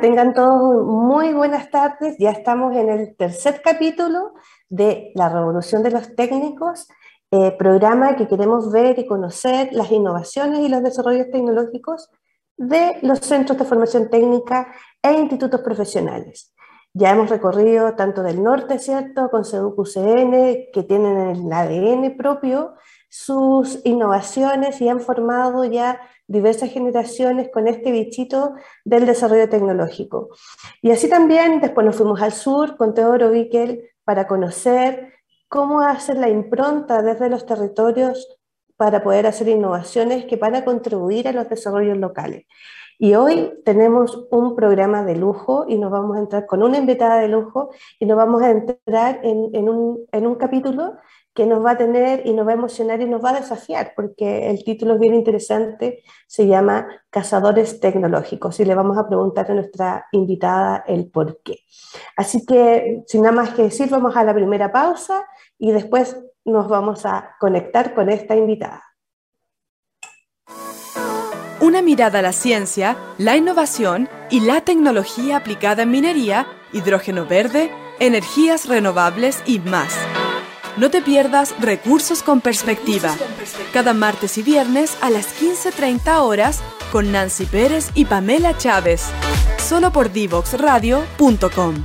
Tengan todos muy buenas tardes. Ya estamos en el tercer capítulo de La Revolución de los Técnicos, eh, programa que queremos ver y conocer las innovaciones y los desarrollos tecnológicos de los centros de formación técnica e institutos profesionales. Ya hemos recorrido tanto del norte, ¿cierto?, con CUCN, que tienen el ADN propio, sus innovaciones y han formado ya diversas generaciones con este bichito del desarrollo tecnológico. Y así también después nos fuimos al sur con Teodoro Wickel para conocer cómo hacer la impronta desde los territorios para poder hacer innovaciones que van a contribuir a los desarrollos locales. Y hoy tenemos un programa de lujo y nos vamos a entrar con una invitada de lujo y nos vamos a entrar en, un, un capítulo que nos va a tener y nos va a emocionar y nos va a desafiar, porque el título es bien interesante, se llama Cazadores Tecnológicos, y le vamos a preguntar a nuestra invitada el por qué. Así que, sin nada más que decir, vamos a la primera pausa y después nos vamos a conectar con esta invitada. Una mirada a la ciencia, la innovación y la tecnología aplicada en minería, hidrógeno verde, energías renovables y más. No te pierdas Recursos con Perspectiva. Cada martes y viernes a las 15.30 horas con Nancy Pérez y Pamela Chávez. Solo por divoxradio.com.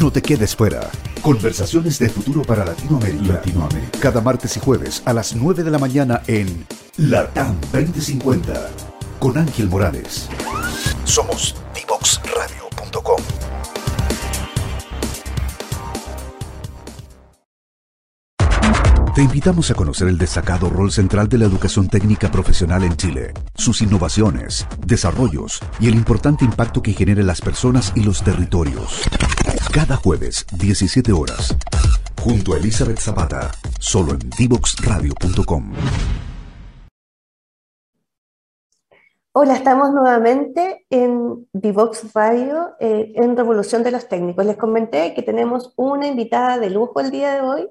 No te quedes fuera. Conversaciones de futuro para Latinoamérica. Latinoamérica. Cada martes y jueves a las 9 de la mañana en LATAM 2050. Con Ángel Morales. Somos divoxradio.com. Te invitamos a conocer el destacado rol central de la educación técnica profesional en Chile, sus innovaciones, desarrollos y el importante impacto que genera en las personas y los territorios. Cada jueves, 17 horas, junto a Elizabeth Zapata, solo en divoxradio.com. Hola, estamos nuevamente en Divox Radio, eh, en Revolución de los Técnicos. Les comenté que tenemos una invitada de lujo el día de hoy.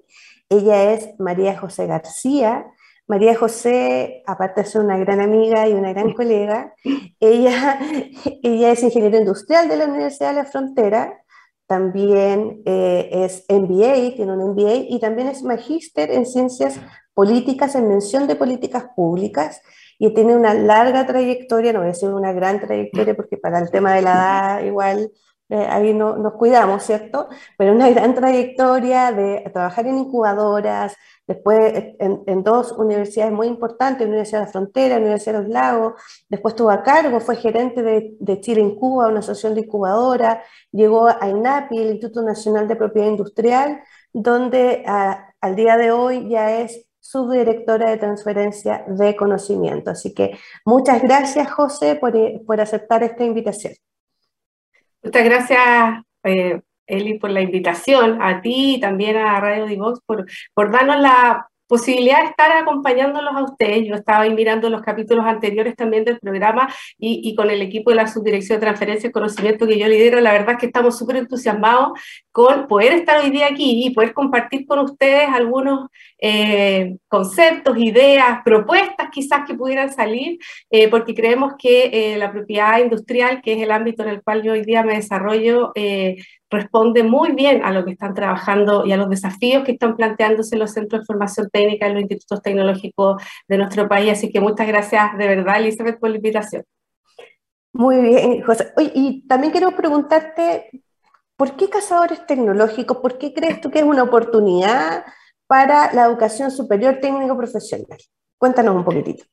Ella es María José García. María José, aparte de ser una gran amiga y una gran colega, ella, ella es ingeniera industrial de la Universidad de la Frontera, también eh, es MBA, tiene un MBA, y también es magíster en ciencias políticas, en mención de políticas públicas, y tiene una larga trayectoria, no voy a decir una gran trayectoria porque para el tema de la edad igual eh, ahí no, nos cuidamos, ¿cierto? Pero una gran trayectoria de trabajar en incubadoras, después en, dos universidades muy importantes, Universidad de la Frontera, Universidad de los Lagos, después estuvo a cargo, fue gerente de, Chile en Cuba, una asociación de incubadora, llegó a INAPI, el Instituto Nacional de Propiedad Industrial, donde al día de hoy ya es subdirectora de transferencia de conocimiento. Así que muchas gracias, José, por, eh, por aceptar esta invitación. Muchas gracias, eh, Eli, por la invitación, a ti y también a Radio Divox por, por darnos la posibilidad de estar acompañándolos a ustedes. Yo estaba ahí mirando los capítulos anteriores también del programa y, y, con el equipo de la Subdirección de Transferencia de Conocimiento que yo lidero, la verdad es que estamos súper entusiasmados con poder estar hoy día aquí y poder compartir con ustedes algunos eh, conceptos, ideas, propuestas quizás que pudieran salir, eh, porque creemos que eh, la propiedad industrial, que es el ámbito en el cual yo hoy día me desarrollo, responde muy bien a lo que están trabajando y a los desafíos que están planteándose los centros de formación técnica y los institutos tecnológicos de nuestro país. Así que muchas gracias de verdad, Elizabeth, por la invitación. Muy bien, José. y también quiero preguntarte, ¿por qué cazadores tecnológicos? ¿Por qué crees tú que es una oportunidad para la educación superior técnico profesional? Cuéntanos un poquitito.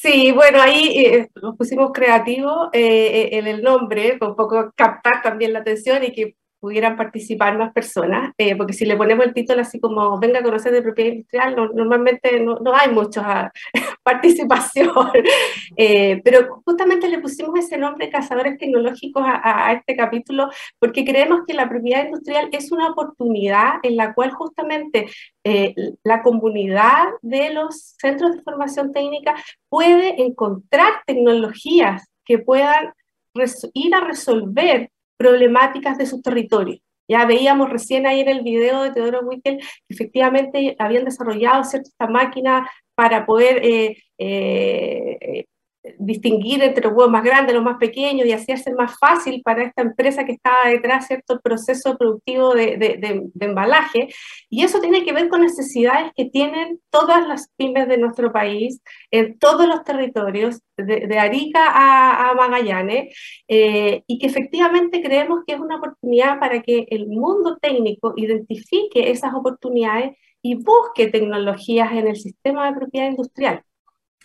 Sí, bueno, ahí eh, nos pusimos creativos eh, en el nombre, un poco captar también la atención y que pudieran participar más personas, eh, porque si le ponemos el título así como venga a conocer de propiedad industrial, normalmente no, no, hay mucha participación, eh, pero justamente le pusimos ese nombre Cazadores Tecnológicos a, a, este capítulo porque creemos que la propiedad industrial es una oportunidad en la cual justamente eh, la comunidad de los centros de formación técnica puede encontrar tecnologías que puedan ir a resolver problemáticas de su territorio. Ya veíamos recién ahí en el video de Teodoro Wickel que efectivamente habían desarrollado cierta máquina para poder eh, eh, distinguir entre los huevos más grandes, los más pequeños y así hacer más fácil para esta empresa que estaba detrás, ¿cierto?, proceso productivo de, de, embalaje. Y eso tiene que ver con necesidades que tienen todas las pymes de nuestro país, en todos los territorios, de, Arica a, a Magallanes, eh, y que efectivamente creemos que es una oportunidad para que el mundo técnico identifique esas oportunidades y busque tecnologías en el sistema de propiedad industrial.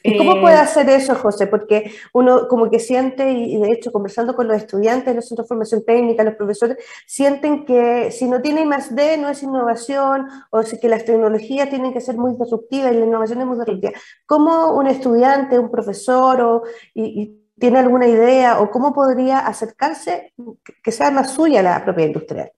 ¿Y cómo puede eh, hacer eso, José? Porque uno como que siente, y de hecho conversando con los estudiantes de los centros de formación técnica, los profesores, sienten que si no tiene más D no es innovación, o si que las tecnologías tienen que ser muy disruptivas y la innovación es muy disruptiva. ¿Cómo un estudiante, un profesor, o, y, tiene alguna idea, o cómo podría acercarse que sea más suya la propiedad industrial?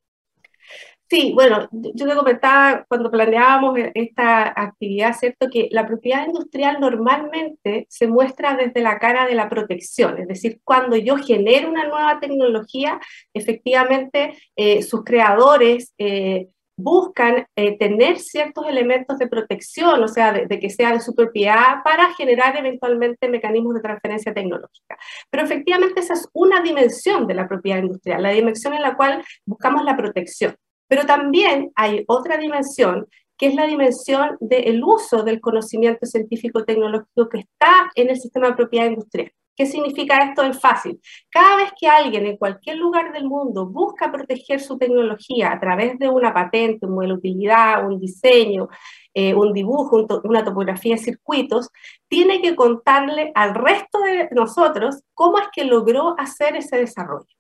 Sí, bueno, yo te comentaba cuando planeábamos e-, esta actividad, ¿cierto? Que la propiedad industrial normalmente se muestra desde la cara de la protección, es decir, cuando yo genero una nueva tecnología, efectivamente eh, sus creadores eh, buscan eh, tener ciertos elementos de protección, o sea, de, que sea de su propiedad, para generar eventualmente mecanismos de transferencia tecnológica. Pero efectivamente esa es una dimensión de la propiedad industrial, la dimensión en la cual buscamos la protección. Pero también hay otra dimensión, que es la dimensión del uso del conocimiento científico-tecnológico que está en el sistema de propiedad industrial. ¿Qué significa esto? Es fácil. Cada vez que alguien en cualquier lugar del mundo busca proteger su tecnología a través de una patente, un modelo de utilidad, un diseño, eh, un dibujo, una topografía de circuitos, tiene que contarle al resto de nosotros cómo es que logró hacer ese desarrollo.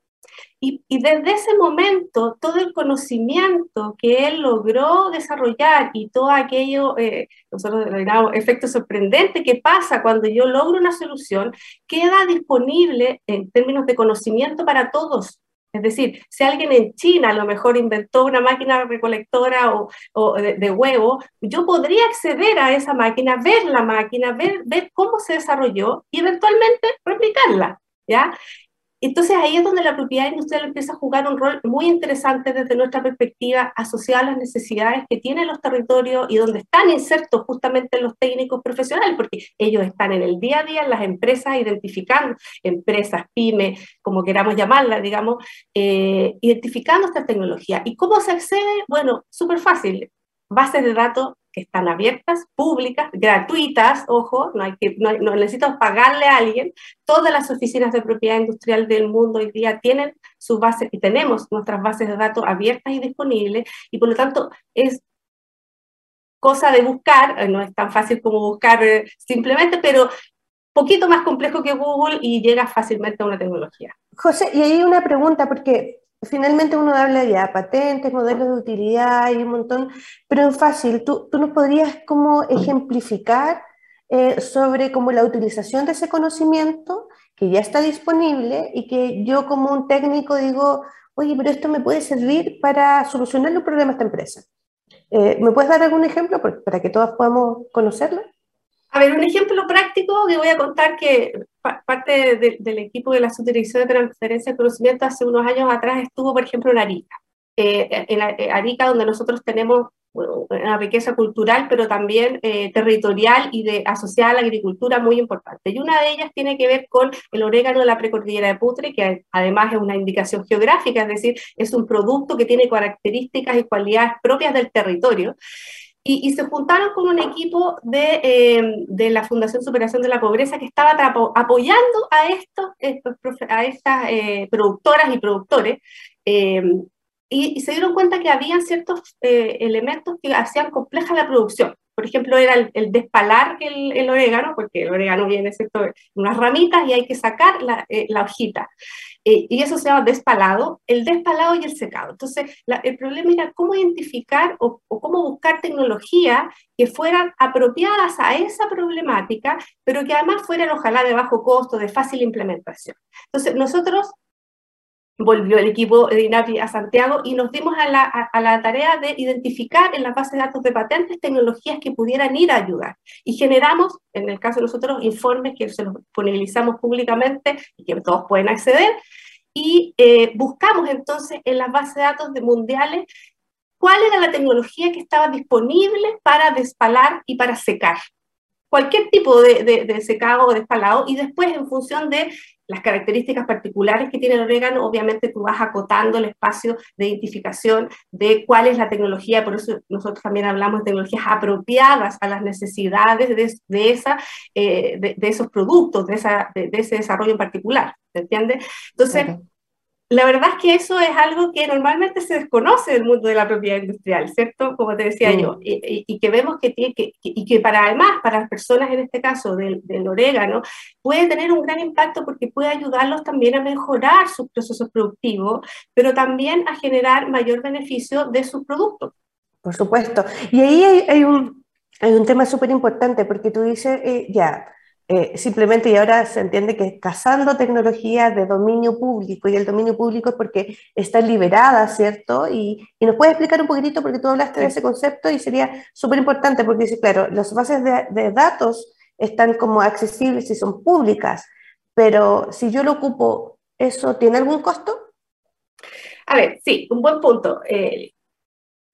Y, desde ese momento, todo el conocimiento que él logró desarrollar y todo aquello, eh, nosotros denominamos efecto sorprendente que pasa cuando yo logro una solución, queda disponible en términos de conocimiento para todos. Es decir, si alguien en China a lo mejor inventó una máquina recolectora o, de, de, huevo, yo podría acceder a esa máquina, ver la máquina, ver, ver cómo se desarrolló y eventualmente replicarla. ¿Ya? Entonces ahí es donde la propiedad industrial empieza a jugar un rol muy interesante desde nuestra perspectiva, asociada a las necesidades que tienen los territorios y donde están insertos justamente los técnicos profesionales, porque ellos están en el día a día en las empresas identificando, empresas, pymes, como queramos llamarlas, digamos, eh, identificando esta tecnología. ¿Y cómo se accede? Bueno, súper fácil. Bases de datos que están abiertas, públicas, gratuitas, ojo, no, hay que, no, necesitamos pagarle a alguien. Todas las oficinas de propiedad industrial del mundo hoy día tienen sus bases y tenemos nuestras bases de datos abiertas y disponibles y por lo tanto es cosa de buscar, eh, no es tan fácil como buscar eh, simplemente, pero poquito más complejo que Google y llega fácilmente a una tecnología. José, y ahí una pregunta, porque finalmente uno habla ya patentes, modelos de utilidad y un montón, pero es fácil, tú, tú nos podrías como ejemplificar eh, sobre como la utilización de ese conocimiento que ya está disponible y que yo como un técnico digo, oye, pero esto me puede servir para solucionar los problemas de esta empresa. Eh, ¿Me puedes dar algún ejemplo para que todos podamos conocerlo? A ver, un ejemplo práctico que voy a contar que parte del equipo de la Subdirección de Transferencia de Conocimiento hace unos años atrás estuvo, por ejemplo, en Arica. Eh, en Arica, donde nosotros tenemos una riqueza cultural, pero también eh, territorial y de, asociada a la agricultura muy importante. Y una de ellas tiene que ver con el orégano de la precordillera de Putre, que además es una indicación geográfica, es decir, es un producto que tiene características y cualidades propias del territorio. Y, se juntaron con un equipo de, eh, de, la Fundación Superación de la Pobreza que estaba apoyando a, estos, a estas eh, productoras y productores eh, y, se dieron cuenta que había ciertos elementos que hacían compleja la producción. Por ejemplo, era el, despalar el, orégano, porque el orégano viene en unas ramitas y hay que sacar la, eh, hojita. Eh, y eso se llama despalado, el despalado y el secado. Entonces, el problema era cómo identificar o, o, cómo buscar tecnología que fueran apropiadas a esa problemática, pero que además fueran ojalá de bajo costo, de fácil implementación. Entonces, nosotros volvió el equipo de INAPI a Santiago y nos dimos a la, a, la, tarea de identificar en la base de datos de patentes tecnologías que pudieran ir a ayudar. Y generamos, en el caso de nosotros, informes que se los disponibilizamos públicamente y que todos pueden acceder. Y eh, buscamos entonces en las bases de datos de mundiales cuál era la tecnología que estaba disponible para despalar y para secar cualquier tipo de, de, secado o despalado y después en función de las características particulares que tiene el orégano, obviamente tú vas acotando el espacio de identificación de cuál es la tecnología, por eso nosotros también hablamos de tecnologías apropiadas a las necesidades de, de esa, eh, de, esos productos, de, esa, de, ese desarrollo en particular, ¿se entiende? Entonces, la verdad es que eso es algo que normalmente se desconoce del mundo de la propiedad industrial, ¿cierto? Como te decía yo, y, que vemos que tiene que, y que para además, para las personas en este caso del, del, orégano, puede tener un gran impacto porque puede ayudarlos también a mejorar sus procesos productivos, pero también a generar mayor beneficio de sus productos. Por supuesto. Y ahí hay, un, hay un tema súper importante porque tú dices, eh, ya, eh, simplemente y ahora se entiende que cazando tecnología de dominio público y el dominio público es porque está liberada, ¿cierto? Y, y nos puedes explicar un poquitito porque tú hablaste de ese concepto y sería súper importante porque dice, claro, las bases de, de, datos están como accesibles y son públicas, pero si yo lo ocupo, ¿eso tiene algún costo? A ver, sí, un buen punto. Eh,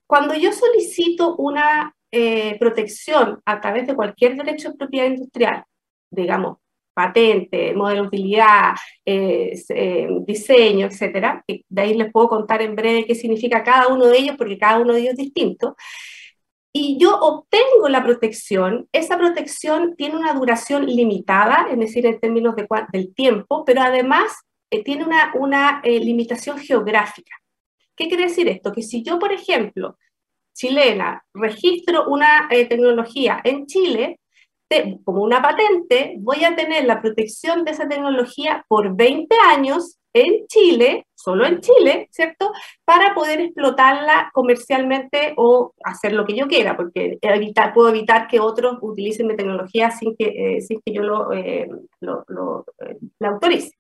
cuando yo solicito una eh, protección a través de cualquier derecho de propiedad industrial, digamos, patente, modelo de utilidad, eh, diseño, etcétera, de ahí les puedo contar en breve qué significa cada uno de ellos, porque cada uno de ellos es distinto, y yo obtengo la protección, esa protección tiene una duración limitada, es decir, en términos de, del tiempo, pero además eh, tiene una, una eh, limitación geográfica. ¿Qué quiere decir esto? Que si yo, por ejemplo, chilena, registro una tecnología en Chile, como una patente, voy a tener la protección de esa tecnología por 20 años en Chile, solo en Chile, ¿cierto? Para poder explotarla comercialmente o hacer lo que yo quiera, porque evitar, puedo evitar que otros utilicen mi tecnología sin que, eh, sin que yo lo, eh, lo, lo eh, la autorice.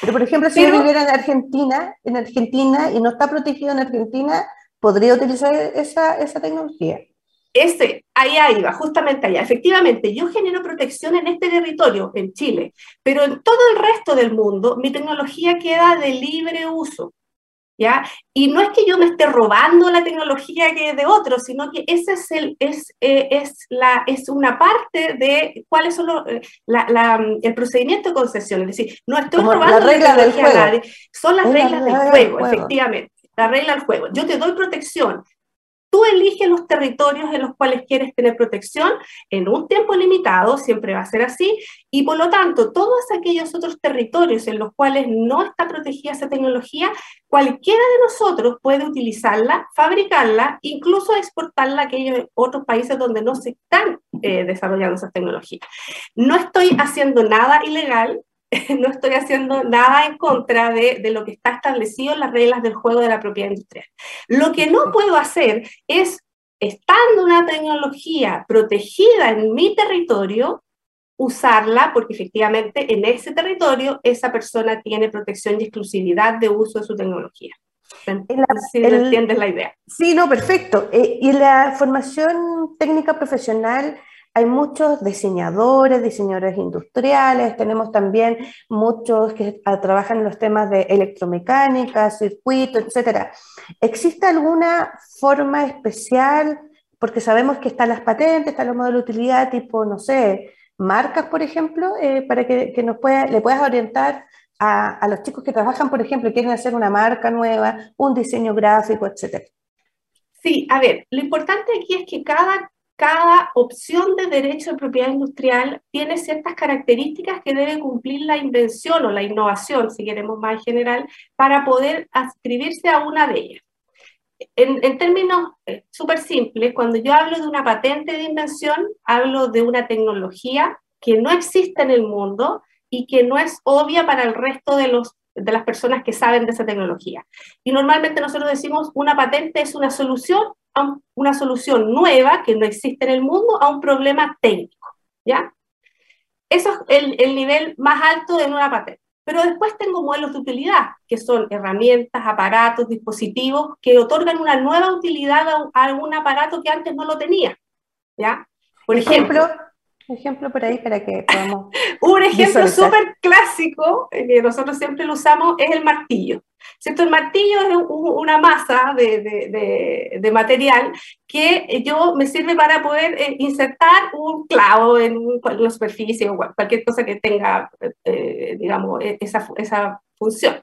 Pero, por ejemplo, si yo viviera en Argentina, en Argentina y no está protegido en Argentina, ¿podría utilizar esa, esa tecnología? Ese, ahí va, justamente allá. Efectivamente, yo genero protección en este territorio, en Chile, pero en todo el resto del mundo mi tecnología queda de libre uso. ¿Ya? Y no es que yo me esté robando la tecnología que es de otros, sino que ese es, el, es, eh, es, la, es una parte de cuáles son los, eh, la, el procedimiento de concesión. Es decir, no estoy robando la regla del juego. a nadie, son las reglas del juego, efectivamente la regla del juego. Yo te doy protección, Tú eliges los territorios en los cuales quieres tener protección en un tiempo limitado, siempre va a ser así, y por lo tanto, todos aquellos otros territorios en los cuales no está protegida esa tecnología, cualquiera de nosotros puede utilizarla, fabricarla, incluso exportarla a aquellos otros países donde no se están eh, desarrollando esa tecnología. No estoy haciendo nada ilegal, no estoy haciendo nada en contra de, lo que está establecido en las reglas del juego de la propiedad industrial. Lo que no puedo hacer es, estando una tecnología protegida en mi territorio, usarla porque efectivamente en ese territorio esa persona tiene protección y exclusividad de uso de su tecnología. si entiendes la idea. Sí, no, perfecto. Eh, y la formación técnica profesional hay muchos diseñadores, diseñadores industriales, tenemos también muchos que trabajan en los temas de electromecánica, circuito, etc. ¿Existe alguna forma especial? Porque sabemos que están las patentes, están los modelos de utilidad, tipo, no sé, marcas, por ejemplo, eh, para que, nos pueda, le puedas orientar a, a, los chicos que trabajan, por ejemplo, y quieren hacer una marca nueva, un diseño gráfico, etc. Sí, a ver, lo importante aquí es que cada cada opción de derecho de propiedad industrial tiene ciertas características que debe cumplir la invención o la innovación, si queremos más en general, para poder adscribirse a una de ellas. en, términos eh, súper simples, cuando yo hablo de una patente de invención, hablo de una tecnología que no existe en el mundo y que no es obvia para el resto de, los, de las personas que saben de esa tecnología. Y normalmente nosotros decimos una patente es una solución, una solución nueva que no existe en el mundo a un problema técnico, ¿ya? Eso es el, el nivel más alto de una patente. Pero después tengo modelos de utilidad, que son herramientas, aparatos, dispositivos que otorgan una nueva utilidad a, algún aparato que antes no lo tenía. ¿ya? Por ejemplo, ejemplo por ahí para que podamos. Un ejemplo súper clásico, eh, que nosotros siempre lo usamos, es el martillo. ¿Cierto? El martillo es una masa de, material que yo me sirve para poder eh, insertar un clavo en una superficie o cualquier cosa que tenga, eh, digamos, e, esa, esa función.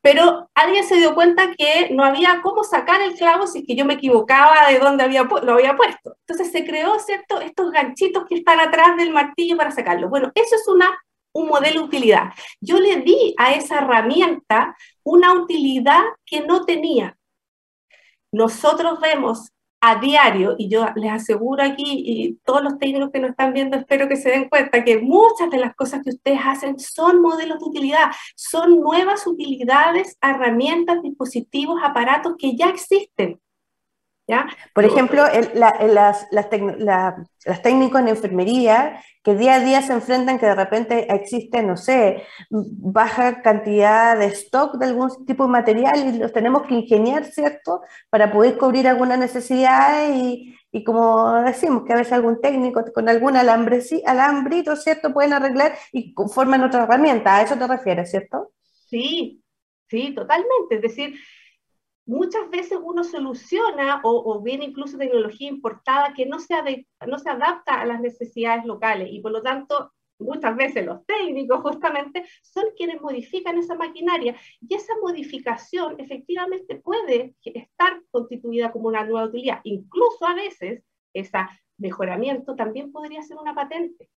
Pero alguien se dio cuenta que no había cómo sacar el clavo si es que yo me equivocaba de dónde había lo había puesto. Entonces se creó, ¿cierto?, estos ganchitos que están atrás del martillo para sacarlo. Bueno, eso es una, un modelo de utilidad. Yo le di a esa herramienta una utilidad que no tenía. Nosotros vemos a diario, y yo les aseguro aquí, y todos los técnicos que nos están viendo, espero que se den cuenta que muchas de las cosas que ustedes hacen son modelos de utilidad, son nuevas utilidades, herramientas, dispositivos, aparatos que ya existen. Por ejemplo, las, las, técnicos en enfermería que día a día se enfrentan que de repente existe, no sé, baja cantidad de stock de algún tipo de material y los tenemos que ingeniar, ¿cierto? Para poder cubrir alguna necesidad y, y como decimos, que a veces algún técnico con algún alambre, alambrito, ¿cierto? Pueden arreglar y forman otra herramienta. A eso te refieres, ¿cierto? Sí, sí, totalmente. Es decir, muchas veces uno soluciona o, viene incluso tecnología importada que no se, no se adapta a las necesidades locales y por lo tanto muchas veces los técnicos justamente son quienes modifican esa maquinaria y esa modificación efectivamente puede estar constituida como una nueva utilidad. Incluso a veces ese mejoramiento también podría ser una patente.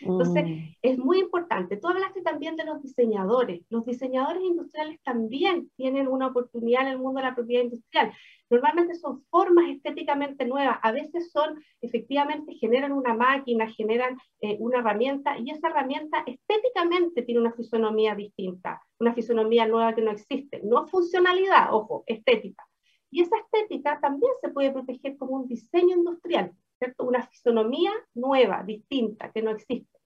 Entonces, mm. es muy importante. Tú hablaste también de los diseñadores. Los diseñadores industriales también tienen una oportunidad en el mundo de la propiedad industrial. Normalmente son formas estéticamente nuevas, a veces son, efectivamente, generan una máquina, generan eh, una herramienta y esa herramienta estéticamente tiene una fisonomía distinta, una fisonomía nueva que no existe. No funcionalidad, ojo, estética. Y esa estética también se puede proteger como un diseño industrial. Una fisonomía nueva, distinta, que no existe.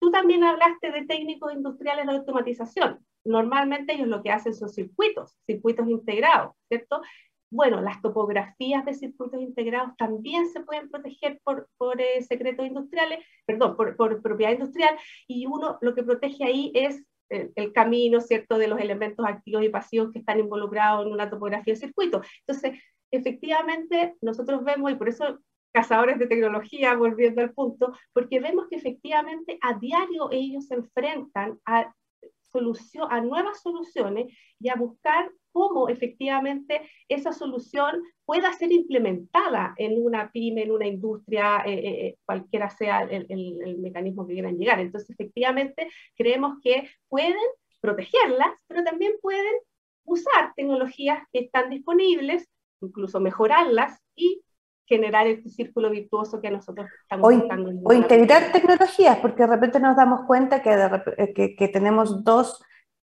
Tú también hablaste de técnicos industriales de automatización. Normalmente ellos lo que hacen son circuitos, circuitos integrados, ¿cierto? Bueno, las topografías de circuitos integrados también se pueden proteger por, por eh, secretos industriales, perdón, por, por, propiedad industrial, y uno lo que protege ahí es el, el, camino, ¿cierto?, de los elementos activos y pasivos que están involucrados en una topografía de circuito. Entonces, efectivamente, nosotros vemos, y por eso cazadores de tecnología, volviendo al punto, porque vemos que efectivamente a diario ellos se enfrentan a, solución, a nuevas soluciones y a buscar cómo efectivamente esa solución pueda ser implementada en una pyme, en una industria, eh, eh, eh, cualquiera sea el, el, mecanismo que quieran llegar. Entonces, efectivamente, creemos que pueden protegerlas, pero también pueden usar tecnologías que están disponibles, incluso mejorarlas y generar este círculo virtuoso que nosotros estamos buscando. O integrar tecnologías, porque de repente nos damos cuenta que, eh, que, tenemos dos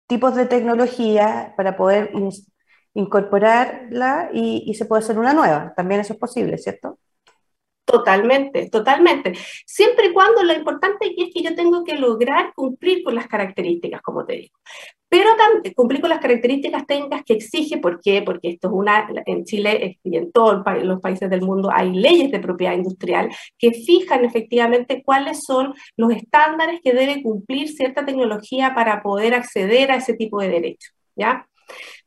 tipos de tecnología para poder incorporarla y, y, se puede hacer una nueva. También eso es posible, ¿cierto? Totalmente, totalmente. Siempre y cuando lo importante es que yo tengo que lograr cumplir con las características, como te digo. Pero también cumplir con las características técnicas que exige, ¿por qué? Porque esto es una, en Chile y en todos los países del mundo hay leyes de propiedad industrial que fijan efectivamente cuáles son los estándares que debe cumplir cierta tecnología para poder acceder a ese tipo de derechos, ¿ya?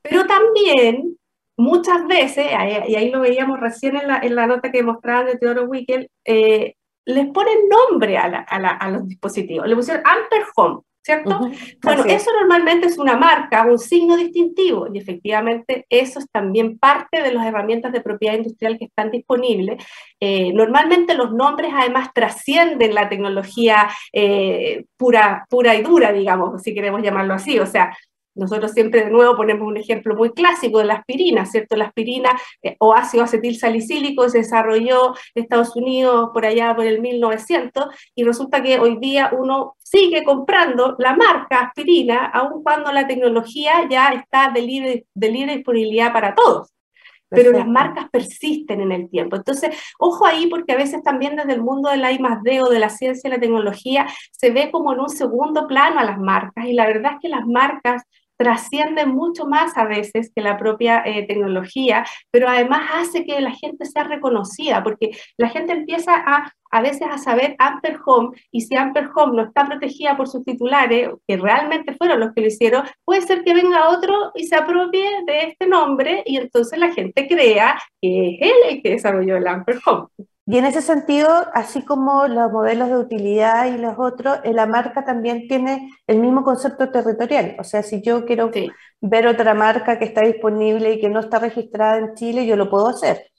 Pero también muchas veces, y ahí lo veíamos recién en la, en la nota que mostraban de Teodoro Wickel, eh, les ponen nombre a, a, los dispositivos. Le pusieron Amper Home, ¿cierto? Bueno, eso normalmente es una marca, un signo distintivo, y efectivamente eso es también parte de las herramientas de propiedad industrial que están disponibles. Eh, normalmente los nombres además trascienden la tecnología eh, pura, pura y dura, digamos, si queremos llamarlo así. O sea, nosotros siempre de nuevo ponemos un ejemplo muy clásico de la aspirina, ¿cierto? La aspirina eh, o ácido acetil salicílico se desarrolló en Estados Unidos por allá por el 1900 y resulta que hoy día uno sigue comprando la marca aspirina aun cuando la tecnología ya está de libre, de libre disponibilidad para todos pero las marcas persisten en el tiempo. Entonces, ojo ahí porque a veces también desde el mundo de la I más D o de la ciencia y la tecnología se ve como en un segundo plano a las marcas y la verdad es que las marcas trasciende mucho más a veces que la propia eh, tecnología, pero además hace que la gente sea reconocida, porque la gente empieza a a veces a saber Amper Home, y si Amper Home no está protegida por sus titulares, que realmente fueron los que lo hicieron, puede ser que venga otro y se apropie de este nombre, y entonces la gente crea que es él el que desarrolló el Amper Home. Y en ese sentido, así como los modelos de utilidad y los otros, eh, la marca también tiene el mismo concepto territorial. O sea, si yo quiero ver otra marca que está disponible y que no está registrada en Chile, yo lo puedo hacer.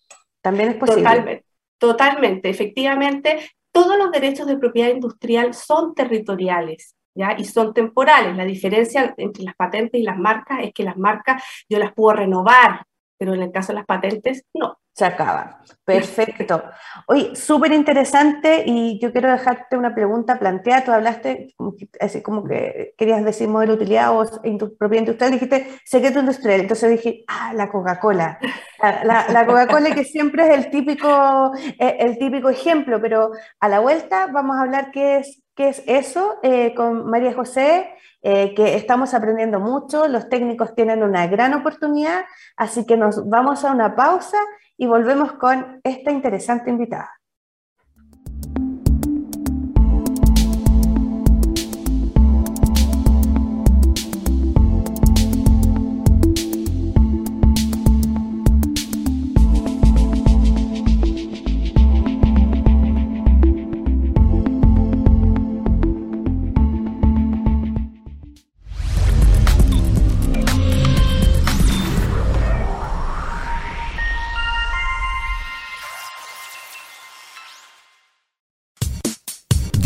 También es posible. Totalmente, totalmente. Efectivamente, todos los derechos de propiedad industrial son territoriales. ¿Ya? y son temporales. La diferencia entre las patentes y las marcas es que las marcas yo las puedo renovar, pero en el caso de las patentes, no se acaba. Perfecto. Oye, súper interesante y yo quiero dejarte una pregunta planteada. Tú hablaste, así como que querías decir modelo de utilidad o propiedad industrial, dijiste secreto industrial. Entonces dije, ah, la Coca-Cola. La, Coca-Cola que siempre es el típico, eh, el típico ejemplo, pero a la vuelta vamos a hablar qué es, qué es eso eh, con María José. Eh, que estamos aprendiendo mucho, los técnicos tienen una gran oportunidad, así que nos vamos a una pausa y volvemos con esta interesante invitada.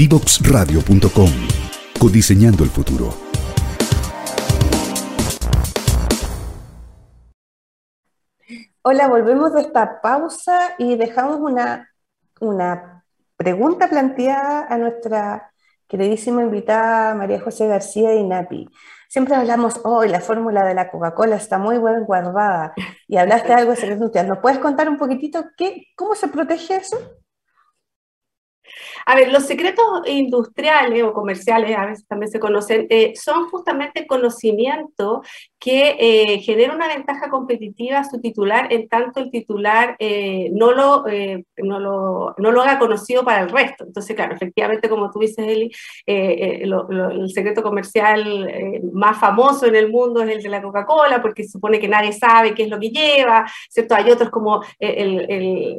Divoxradio.com. Codiseñando el futuro. Hola, volvemos de esta pausa y dejamos una, una pregunta planteada a nuestra queridísima invitada María José García de INAPI. Siempre hablamos, hoy la fórmula de la Coca-Cola está muy bien guardada y hablaste de algo de ¿Nos puedes contar un poquitito qué, cómo se protege eso? A ver, los secretos industriales o comerciales, a veces también se conocen, eh, son justamente conocimiento que eh, genera una ventaja competitiva a su titular en tanto el titular eh, no, lo, no, lo, no, lo, haga conocido para el resto. Entonces, claro, efectivamente, como tú dices, Eli, el secreto comercial más famoso en el mundo es el de la Coca-Cola, porque se supone que nadie sabe qué es lo que lleva, ¿cierto? Hay otros como el, el,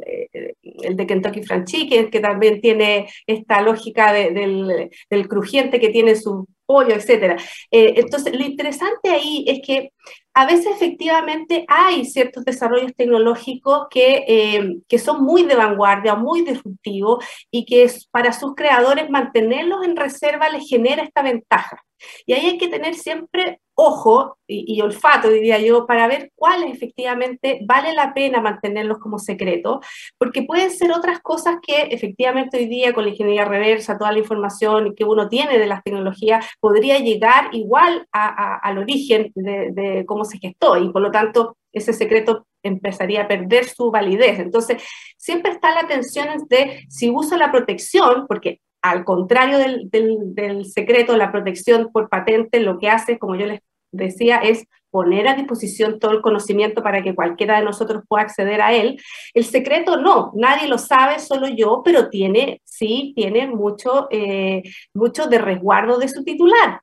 el de Kentucky Fried Chicken, que también tiene esta lógica del, crujiente que tiene su pollo, etc. Eh, entonces, lo interesante ahí es que a veces efectivamente hay ciertos desarrollos tecnológicos que, eh, que son muy de vanguardia, muy disruptivos y que para sus creadores mantenerlos en reserva les genera esta ventaja. Y ahí hay que tener siempre ojo y, olfato, diría yo, para ver cuáles efectivamente vale la pena mantenerlos como secreto, porque pueden ser otras cosas que efectivamente hoy día con la ingeniería reversa, toda la información que uno tiene de las tecnologías, podría llegar igual al origen de, cómo se gestó y por lo tanto ese secreto empezaría a perder su validez. Entonces, siempre está la tensión de si uso la protección, porque al contrario del, secreto, la protección por patente lo que hace, como yo les decía, es poner a disposición todo el conocimiento para que cualquiera de nosotros pueda acceder a él. El secreto no, nadie lo sabe, solo yo, pero tiene, sí, tiene mucho, eh, mucho de resguardo de su titular.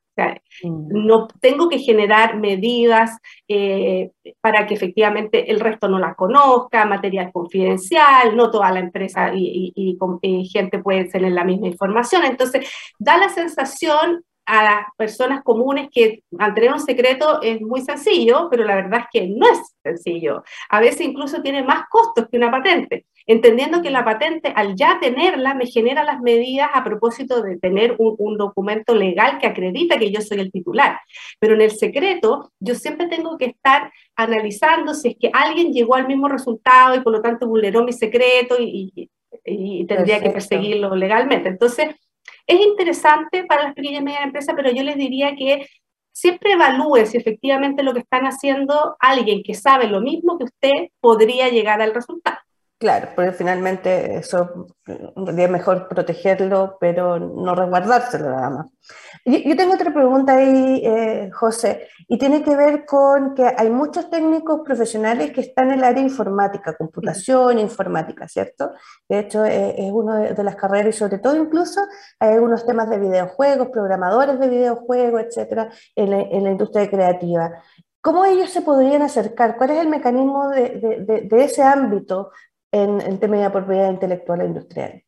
Mm. no tengo que generar medidas eh, para que efectivamente el resto no la conozca, material confidencial, no toda la empresa y, y gente puede tener la misma información. Entonces, da la sensación a las personas comunes que mantener un secreto es muy sencillo, pero la verdad es que no es sencillo. A veces incluso tiene más costos que una patente, entendiendo que la patente, al ya tenerla, me genera las medidas a propósito de tener un, un documento legal que acredita que yo soy el titular. Pero en el secreto, yo siempre tengo que estar analizando si es que alguien llegó al mismo resultado y por lo tanto vulneró mi secreto y, y, tendría que perseguirlo legalmente. Entonces, es interesante para las pequeñas y medianas empresas, pero yo les diría que siempre evalúe si efectivamente lo que están haciendo alguien que sabe lo mismo que usted podría llegar al resultado. Claro, porque finalmente eso es mejor protegerlo, pero no resguardárselo nada más. Yo, tengo otra pregunta ahí, eh, José, y tiene que ver con que hay muchos técnicos profesionales que están en el área informática, computación, informática, ¿cierto? De hecho, eh, es una de, las carreras y sobre todo incluso hay algunos temas de videojuegos, programadores de videojuegos, etcétera, en la, industria creativa. ¿Cómo ellos se podrían acercar? ¿Cuál es el mecanismo de, de ese ámbito en, en temas de propiedad intelectual e industrial?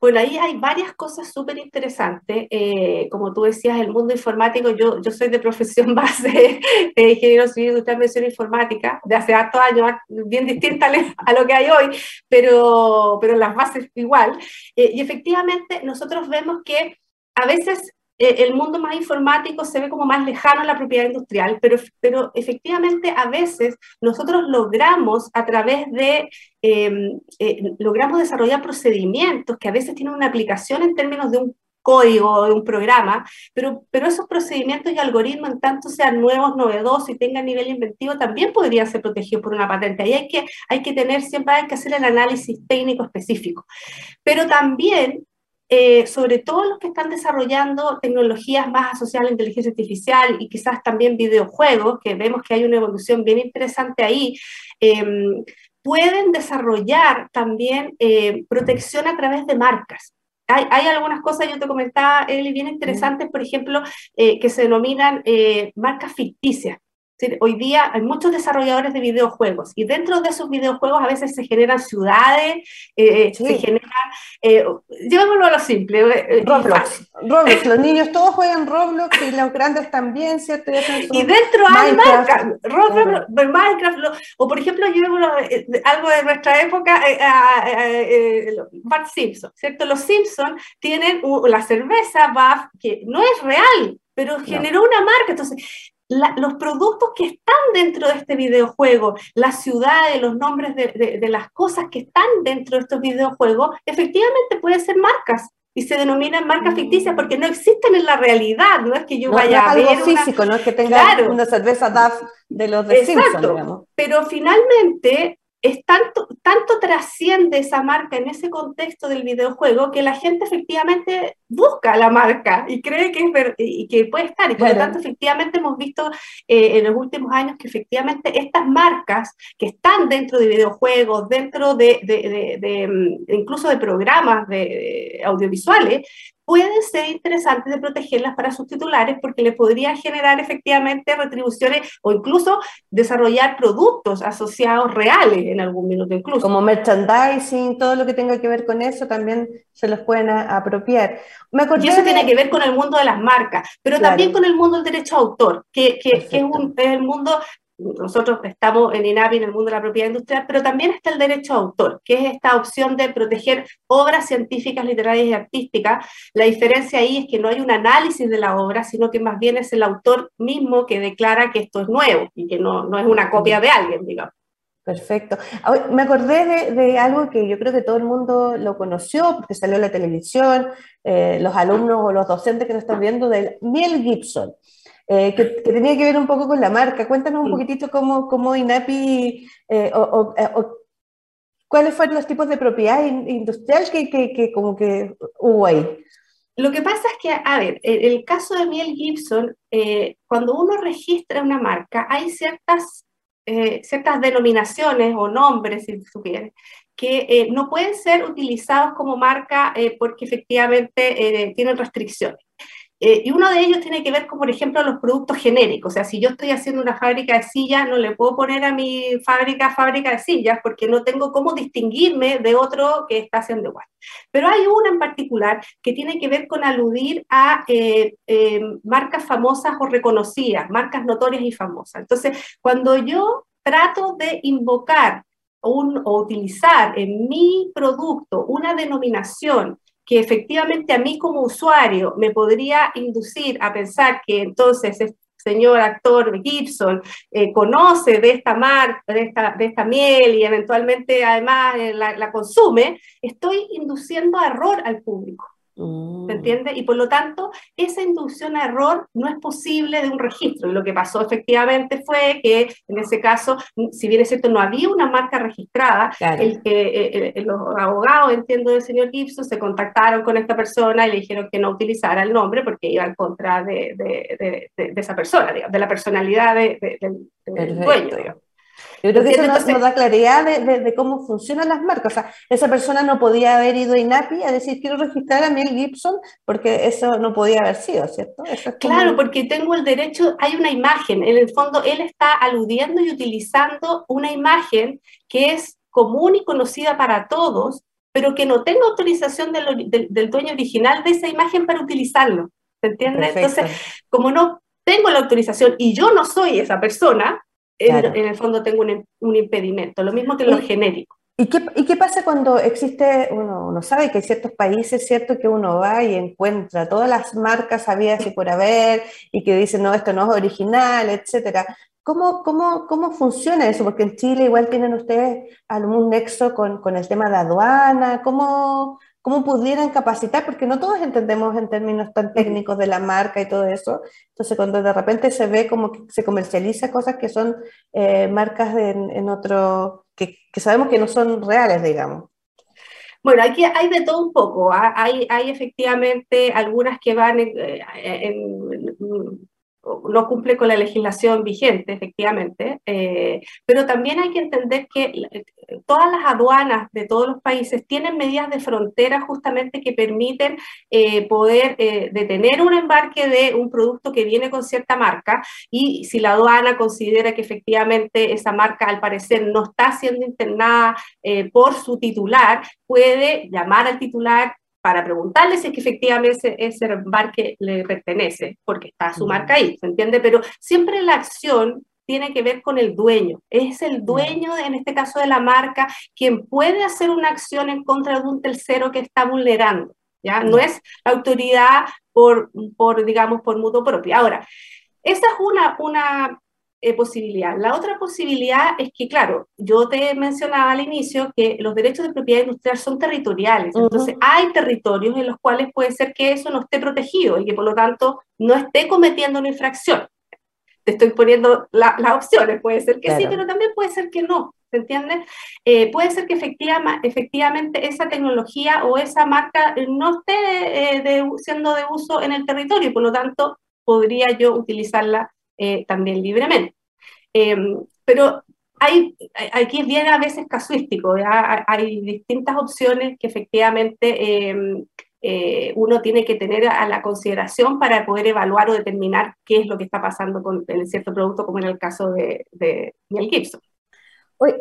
Bueno, ahí hay varias cosas súper interesantes. Eh, como tú decías, el mundo informático, yo, yo soy de profesión base de ingeniero civil mención informática, de hace hartos años, bien distinta a lo que hay hoy, pero, pero las bases igual. Eh, y efectivamente, nosotros vemos que a veces el mundo más informático se ve como más lejano a la propiedad industrial, pero, pero efectivamente a veces nosotros logramos a través de, em, eh, logramos desarrollar procedimientos que a veces tienen una aplicación en términos de un código, de un programa, pero, pero esos procedimientos y algoritmos, en tanto sean nuevos, novedosos y tengan nivel inventivo, también podrían ser protegidos por una patente. Ahí hay que, hay que tener, siempre hay que hacer el análisis técnico específico. Pero también eh, sobre todo los que están desarrollando tecnologías más asociadas a la inteligencia artificial y quizás también videojuegos, que vemos que hay una evolución bien interesante ahí, em, pueden desarrollar también eh, protección a través de marcas. Hay, hay, algunas cosas, yo te comentaba, Eli, bien interesantes, por ejemplo, eh, que se denominan marcas ficticias. Hoy día hay muchos desarrolladores de videojuegos y dentro de esos videojuegos a veces se generan ciudades, eh, eh, se generan, eh, llevémoslo a lo simple. Eh, Roblox, Roblox, los niños todos juegan Roblox y los grandes también, ¿cierto? Y, dentro hay marcas, Roblox, Minecraft, o por ejemplo, llevémoslo algo de nuestra época, Bart Simpson, ¿cierto? Los Simpson tienen la cerveza Buff, que no es real, pero generó una marca, entonces los productos que están dentro de este videojuego, las ciudades, los nombres de, las cosas que están dentro de estos videojuegos, efectivamente pueden ser marcas y se denominan marcas ficticias porque no existen en la realidad, no es que yo vaya a ver físico, no es que tenga una cerveza DAF de los de Simpson, Pero finalmente es tanto, tanto trasciende esa marca en ese contexto del videojuego que la gente efectivamente busca la marca y cree que, es y que puede estar. Y por lo tanto, efectivamente hemos visto eh, en los últimos años que efectivamente estas marcas que están dentro de videojuegos, dentro de, de, de, mm, incluso de programas de, audiovisuales, pueden ser interesantes de protegerlas para sus titulares porque les podría generar efectivamente retribuciones o incluso desarrollar productos asociados reales en algún minuto incluso. Como merchandising, todo lo que tenga que ver con eso también se los pueden apropiar. y eso tiene que ver con el mundo de las marcas, pero también con el mundo del derecho a autor, que, que, que es, un, es, el mundo nosotros estamos en INAPI en el mundo de la propiedad industrial, pero también está el derecho a autor, que es esta opción de proteger obras científicas, literarias y artísticas. La diferencia ahí es que no hay un análisis de la obra, sino que más bien es el autor mismo que declara que esto es nuevo y que no, no es una copia de alguien, digamos. Perfecto. Me acordé de, algo que yo creo que todo el mundo lo conoció, porque salió en la televisión, eh, los alumnos o los docentes que nos están viendo, del Miel Gibson. Eh, que, tenía que ver un poco con la marca. Cuéntanos un poquitito cómo, cómo INAPI eh, o, eh, o, cuáles fueron los tipos de propiedad industrial que, que, que, como que hubo ahí. Lo que pasa es que, a ver, en el caso de Miel Gibson, cuando uno registra una marca, hay ciertas, ciertas denominaciones o nombres, si tú quieres, que no pueden ser utilizados como marca porque efectivamente tienen restricciones. Eh, y uno de ellos tiene que ver con, por ejemplo, los productos genéricos. O sea, si yo estoy haciendo una fábrica de sillas, no le puedo poner a mi fábrica fábrica de sillas porque no tengo cómo distinguirme de otro que está haciendo igual. Pero hay una en particular que tiene que ver con aludir a eh, eh, marcas famosas o reconocidas, marcas notorias y famosas. Entonces, cuando yo trato de invocar un, o utilizar en mi producto una denominación que efectivamente a mí como usuario me podría inducir a pensar que entonces este señor actor Gibson eh, conoce de esta marca, de esta, de esta miel y eventualmente además eh, la, la consume, estoy induciendo error al público. ¿Se mm. entiende? Y por lo tanto, esa inducción a error no es posible de un registro. Y lo que pasó efectivamente fue que en ese caso, si bien es cierto, no había una marca registrada, el, eh, los abogados, entiendo, del señor Gibson se contactaron con esta persona y le dijeron que no utilizara el nombre porque iba en contra de, de, de esa persona, digamos, de la personalidad del dueño. Digamos. Yo creo que eso nos, da claridad de, cómo funcionan las marcas. O sea, esa persona no podía haber ido a INAPI a decir quiero registrar a Mel Gibson porque eso no podía haber sido, ¿cierto? Claro, porque tengo el derecho, hay una imagen, en el fondo él está aludiendo y utilizando una imagen que es común y conocida para todos, pero que no tengo autorización del, del, dueño original de esa imagen para utilizarlo. ¿Se entiende? Entonces, como no tengo la autorización y yo no soy esa persona, en, el fondo tengo un, impedimento, lo mismo que en lo genérico. ¿Y qué, ¿Y qué, pasa cuando existe, uno, uno, sabe que hay ciertos países, cierto, que uno va y encuentra todas las marcas habidas y por haber, y que dicen, no, esto no es original, etcétera? ¿Cómo, cómo, cómo funciona eso? Porque en Chile igual tienen ustedes algún nexo con, con el tema de aduana, ¿cómo, cómo pudieran capacitar, porque no todos entendemos en términos tan técnicos de la marca y todo eso. Entonces, cuando de repente se ve como que se comercializa cosas que son eh, marcas en, otro, que, sabemos que no son reales, digamos. Bueno, aquí hay de todo un poco. ¿ah? Hay, hay efectivamente algunas que van en, en, no cumple con la legislación vigente, efectivamente, eh, pero también hay que entender que todas las aduanas de todos los países tienen medidas de frontera justamente que permiten eh, poder eh, detener un embarque de un producto que viene con cierta marca y si la aduana considera que efectivamente esa marca al parecer no está siendo internada por su titular, puede llamar al titular para preguntarle si es que efectivamente ese, embarque le pertenece, porque está su marca ahí, ¿se entiende? Pero siempre la acción tiene que ver con el dueño. Es el dueño, en este caso de la marca, quien puede hacer una acción en contra de un tercero que está vulnerando. ¿ya? No es la autoridad por, por digamos, por mutuo propio. Ahora, esa es una, una eh, posibilidad. La otra posibilidad es que, claro, yo te mencionaba al inicio que los derechos de propiedad industrial son territoriales, entonces hay territorios en los cuales puede ser que eso no esté protegido y que por lo tanto no esté cometiendo una infracción. Te estoy poniendo las opciones, puede ser que sí, pero también puede ser que no. ¿Se entiende? Eh, puede ser que efectivamente esa tecnología o esa marca no esté eh, siendo de uso en el territorio y por lo tanto podría yo utilizarla eh, también libremente. Em, pero hay, aquí es bien a veces casuístico, hay distintas opciones que efectivamente em, eh, uno tiene que tener a la consideración para poder evaluar o determinar qué es lo que está pasando con el cierto producto, como en el caso de, de Mel Gibson.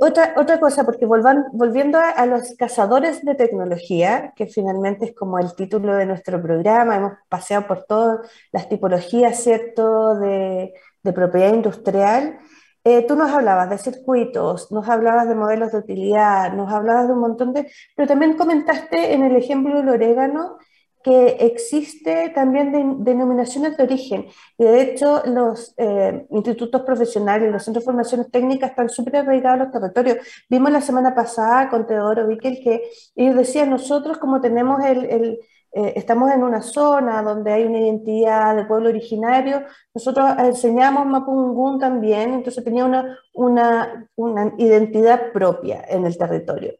Otra, otra cosa, porque volviendo a, los cazadores de tecnología, que finalmente es como el título de nuestro programa, hemos paseado por todas las tipologías, ¿cierto?, de, de propiedad industrial. Eh, tú nos hablabas de circuitos, nos hablabas de modelos de utilidad, nos hablabas de un montón de... Pero también comentaste en el ejemplo del orégano que existe también denominaciones de origen. Y de hecho, los eh, institutos profesionales, los centros de formación técnica están súper arraigados a los territorios. Vimos la semana pasada con Teodoro Víquel que ellos decían, nosotros como tenemos el eh, estamos en una zona donde hay una identidad de pueblo originario, nosotros enseñamos Mapungún también, entonces tenía una, una, una identidad propia en el territorio.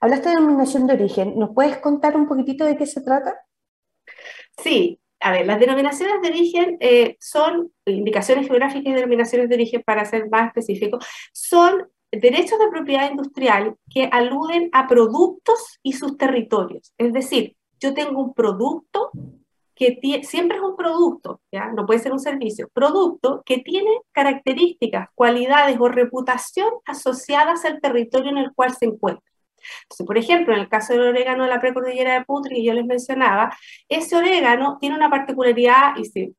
Hablaste de denominación de origen, ¿nos puedes contar un poquitito de qué se trata? Sí, a ver, las denominaciones de origen eh, son indicaciones geográficas y denominaciones de origen, para ser más específico, son derechos de propiedad industrial que aluden a productos y sus territorios. Es decir, yo tengo un producto que siempre es un producto, ¿ya? no puede ser un servicio, producto que tiene características, cualidades o reputación asociadas al territorio en el cual se encuentra. Entonces, por ejemplo, en el caso del orégano de la precordillera de Putri que yo les mencionaba, ese orégano tiene una particularidad, y si,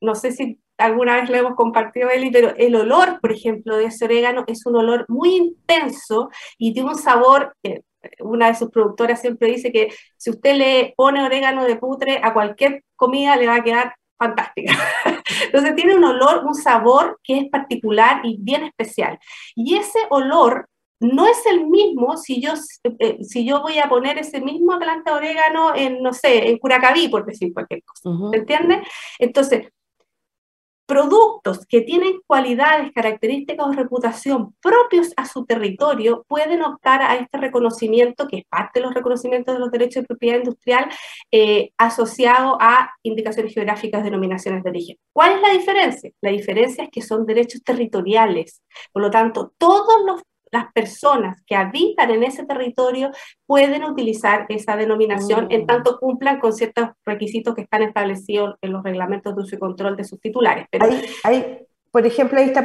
no sé si alguna vez lo hemos compartido, Eli, pero el olor, por ejemplo, de ese orégano es un olor muy intenso y tiene un sabor, eh, una de sus productoras siempre dice que si usted le pone orégano de putre a cualquier comida le va a quedar fantástica. Entonces tiene un olor, un sabor que es particular y bien especial. Y ese olor no es el mismo si yo, eh, si yo voy a poner ese mismo planta de orégano en, no sé, en Curacaví, por decir cualquier cosa. ¿Se entiende? Entonces, productos que tienen cualidades, características o reputación propios a su territorio pueden optar a este reconocimiento, que es parte de los reconocimientos de los derechos de propiedad industrial, eh, asociado a indicaciones geográficas, denominaciones de origen. ¿Cuál es la diferencia? La diferencia es que son derechos territoriales. Por lo tanto, todos los las personas que habitan en ese territorio pueden utilizar esa denominación en mm. tanto cumplan con ciertos requisitos que están establecidos en los reglamentos de uso y control de sus titulares. Pero, hay, por ejemplo, ahí está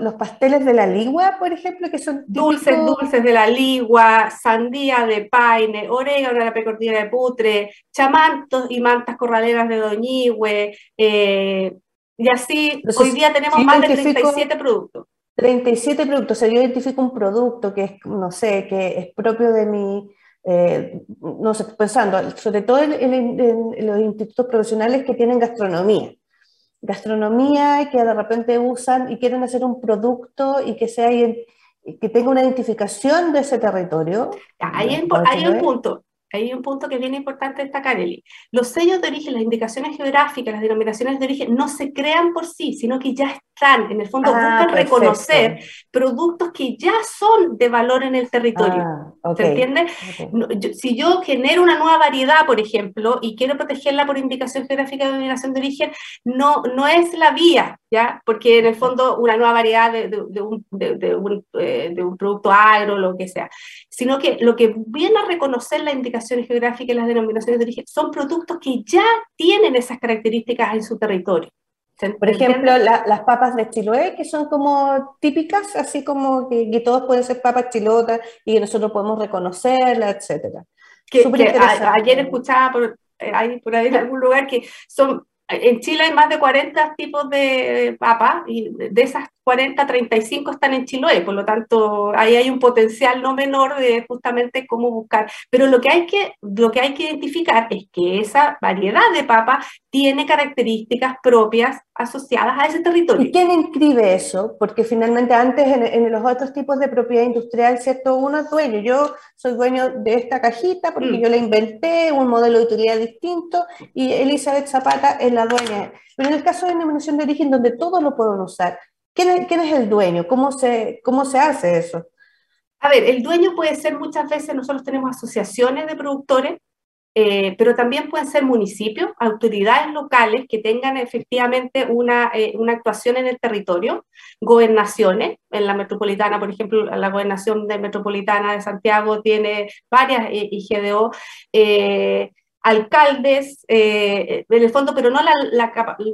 los pasteles de la ligua, por ejemplo, que son dulces, dulces de la ligua, sandía de paine, orégano de la precordillera de putre, chamantos y mantas corraleras de doñigüe, eh, y así hoy día tenemos más de 37 productos. 37 productos, o sea, yo identifico un producto que es, no sé, que es propio de mi, eh, no sé, pensando, sobre todo en, los institutos profesionales que tienen gastronomía. Gastronomía que de repente usan y quieren hacer un producto y que sea que tenga una identificación de ese territorio. Ahí hay un punto hay un punto que es bien importante destacar, Eli. Los sellos de origen, las indicaciones geográficas, las denominaciones de origen, no se crean por sí, sino que ya están, en el fondo ah, buscan reconocer productos que ya son de valor en el territorio. Ah, ¿Se entiende? si yo genero una nueva variedad, por ejemplo, y quiero protegerla por indicación geográfica de denominación de origen, no, no es la vía, ¿ya? Porque en el fondo una nueva variedad de, de, un, eh, de un producto agro, lo que sea, sino que lo que viene a reconocer la indicación geográficas y las denominaciones de origen son productos que ya tienen esas características en su territorio. Por ejemplo, las papas de Chiloé, que son como típicas, así como que, todos pueden ser papas chilotas y que nosotros podemos reconocerlas, etc. Que, ayer escuchaba por, eh, por ahí en algún lugar que son en Chile hay más de 40 tipos de papas y de esas 40, 35 están en Chiloé, por lo tanto ahí hay un potencial no menor de justamente cómo buscar. Pero lo que hay que, lo que, hay que identificar es que esa variedad de papas tiene características propias asociadas a ese territorio. ¿Y quién inscribe eso? Porque finalmente antes en, los otros tipos de propiedad industrial, ¿cierto? Uno es dueño, yo soy dueño de esta cajita porque mm. yo la inventé, un modelo de utilidad distinto y Elizabeth Zapata es la dueña. Pero en el caso de denominación de origen, donde todos lo pueden usar, ¿quién es, el dueño? ¿Cómo se, ¿Cómo se hace eso? A ver, el dueño puede ser muchas veces, nosotros tenemos asociaciones de productores eh, pero también pueden ser municipios, autoridades locales que tengan efectivamente una, eh, una, actuación en el territorio, gobernaciones, en la metropolitana, por ejemplo, la gobernación de metropolitana de Santiago tiene varias eh, IGDO, alcaldes, en el fondo, pero no la,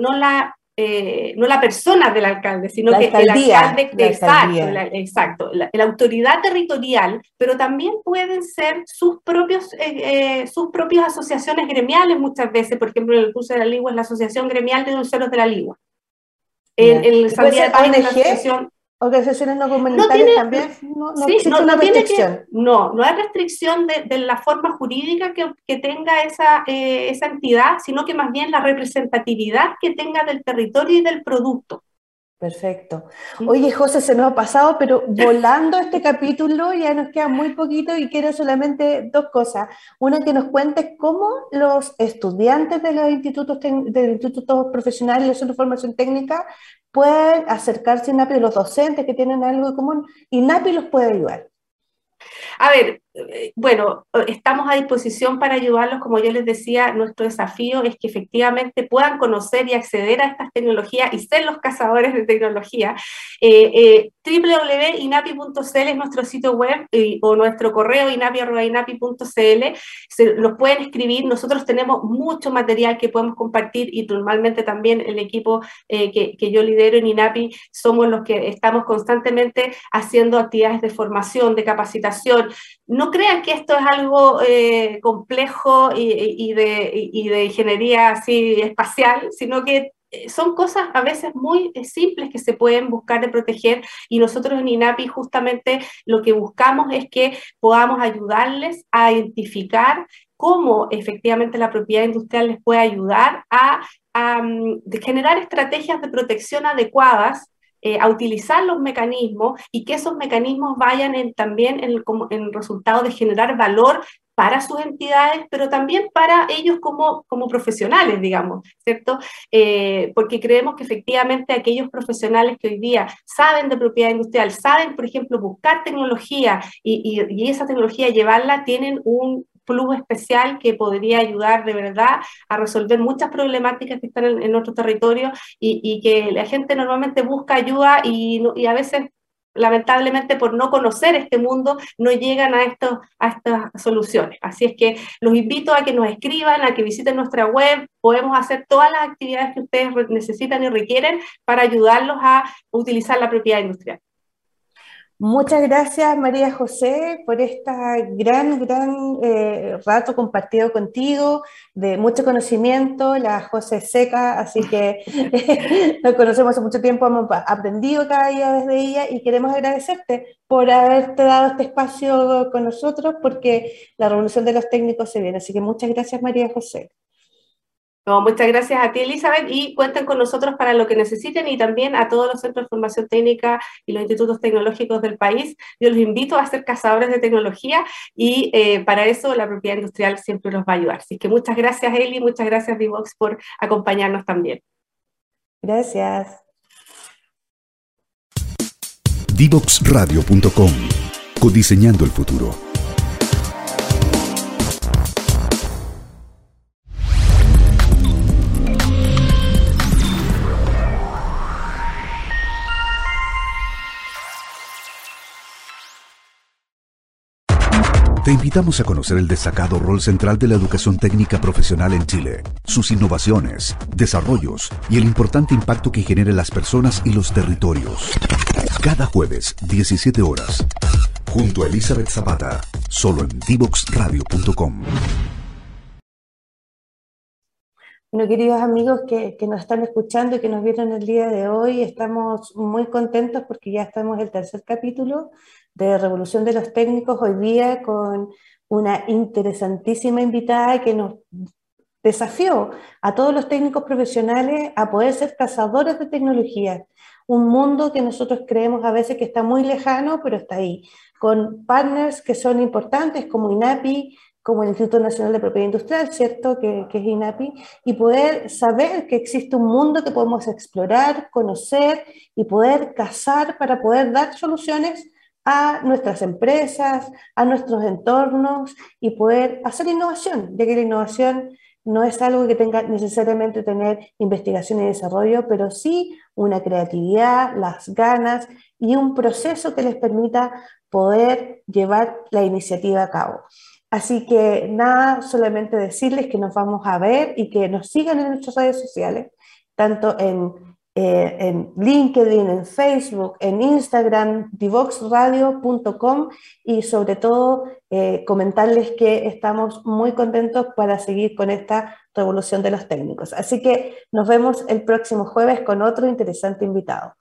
no la eh, no la persona del alcalde, sino que el alcalde, exacto, la, exacto la, autoridad territorial, pero también pueden ser sus, propios, eh, eh, sus propias asociaciones gremiales muchas veces, por ejemplo, en el curso de la Ligua es la Asociación Gremial de Dulceros de la Ligua. En, en el Salida de la Asociación organizaciones no gubernamentales también no, no sí, no, una restricción. no, no hay restricción de, de la forma jurídica que, que tenga esa, eh, esa entidad, sino que más bien la representatividad que tenga del territorio y del producto. Perfecto. Oye, José, se nos ha pasado, pero volando este capítulo ya nos queda muy poquito y quiero solamente dos cosas. Una, que nos cuentes cómo los estudiantes de los institutos, de institutos profesionales de formación técnica pueden acercarse a NAPI, los docentes que tienen algo en común, y NAPI los puede ayudar. A ver, bueno, estamos a disposición para ayudarlos. Como yo les decía, nuestro desafío es que efectivamente puedan conocer y acceder a estas tecnologías y ser los cazadores de tecnología. Eh, eh, www.inapi.cl es nuestro sitio web o nuestro correo inapi.inapi.cl. Se los pueden escribir. Nosotros tenemos mucho material que podemos compartir y normalmente también el equipo que, que yo lidero en INAPI somos los que estamos constantemente haciendo actividades de formación, de capacitación. No crean que esto es algo eh, complejo y, de, de, ingeniería así espacial, sino que eh, son cosas a veces muy eh, simples que se pueden buscar de proteger y nosotros en INAPI justamente lo que buscamos es que podamos ayudarles a identificar cómo efectivamente la propiedad industrial les puede ayudar a, mm, generar estrategias de protección adecuadas eh, a utilizar los mecanismos y que esos mecanismos vayan también en el, resultado de generar valor para sus entidades, pero también para ellos como, como profesionales, digamos, ¿cierto? Eh, porque creemos que efectivamente aquellos profesionales que hoy día saben de propiedad industrial, saben, por ejemplo, buscar tecnología y, y esa tecnología llevarla, tienen un plus especial que podría ayudar de verdad a resolver muchas problemáticas que están en, nuestro territorio y, que la gente normalmente busca ayuda y, a veces lamentablemente por no conocer este mundo, no llegan a, estos, a estas soluciones. Así es que los invito a que nos escriban, a que visiten nuestra web, podemos hacer todas las actividades que ustedes necesitan y requieren para ayudarlos a utilizar la propiedad industrial. Muchas gracias María José por este gran, gran eh, rato compartido contigo, de mucho conocimiento, la José seca, así que nos conocemos hace mucho tiempo, hemos aprendido cada día desde ella y queremos agradecerte por haberte dado este espacio con nosotros porque la revolución de los técnicos se viene. Así que muchas gracias María José muchas gracias a ti, Elizabeth, y cuenten con nosotros para lo que necesiten y también a todos los centros de formación técnica y los institutos tecnológicos del país. Yo los invito a ser cazadores de tecnología y eh, para eso la propiedad industrial siempre nos va a ayudar. Así que muchas gracias, Eli, muchas gracias, Divox, por acompañarnos también. Gracias. Divoxradio.com Codiseñando el futuro. Te invitamos a conocer el destacado rol central de la educación técnica profesional en Chile, sus innovaciones, desarrollos y el importante impacto que genera en las personas y los territorios. Cada jueves, 17 horas, junto a Elizabeth Zapata, solo en divoxradio.com. Bueno, queridos amigos que, que, nos están escuchando y que nos vieron el día de hoy, estamos muy contentos porque ya estamos en el tercer capítulo de Revolución de los Técnicos hoy día con una interesantísima invitada que nos desafió a todos los técnicos profesionales a poder ser cazadores de tecnología, un mundo que nosotros creemos a veces que está muy lejano, pero está ahí, con partners que son importantes como INAPI, como el Instituto Nacional de Propiedad Industrial, ¿cierto? Que, que, es INAPI, y poder saber que existe un mundo que podemos explorar, conocer y poder cazar para poder dar soluciones a nuestras empresas, a nuestros entornos y poder hacer innovación, ya que la innovación no es algo que tenga necesariamente tener investigación y desarrollo, pero sí una creatividad, las ganas y un proceso que les permita poder llevar la iniciativa a cabo. Así que nada, solamente decirles que nos vamos a ver y que nos sigan en nuestras redes sociales, tanto en eh, en LinkedIn, en Facebook, en Instagram, divoxradio.com y sobre todo eh, comentarles que estamos muy contentos para seguir con esta revolución de los técnicos. Así que nos vemos el próximo jueves con otro interesante invitado.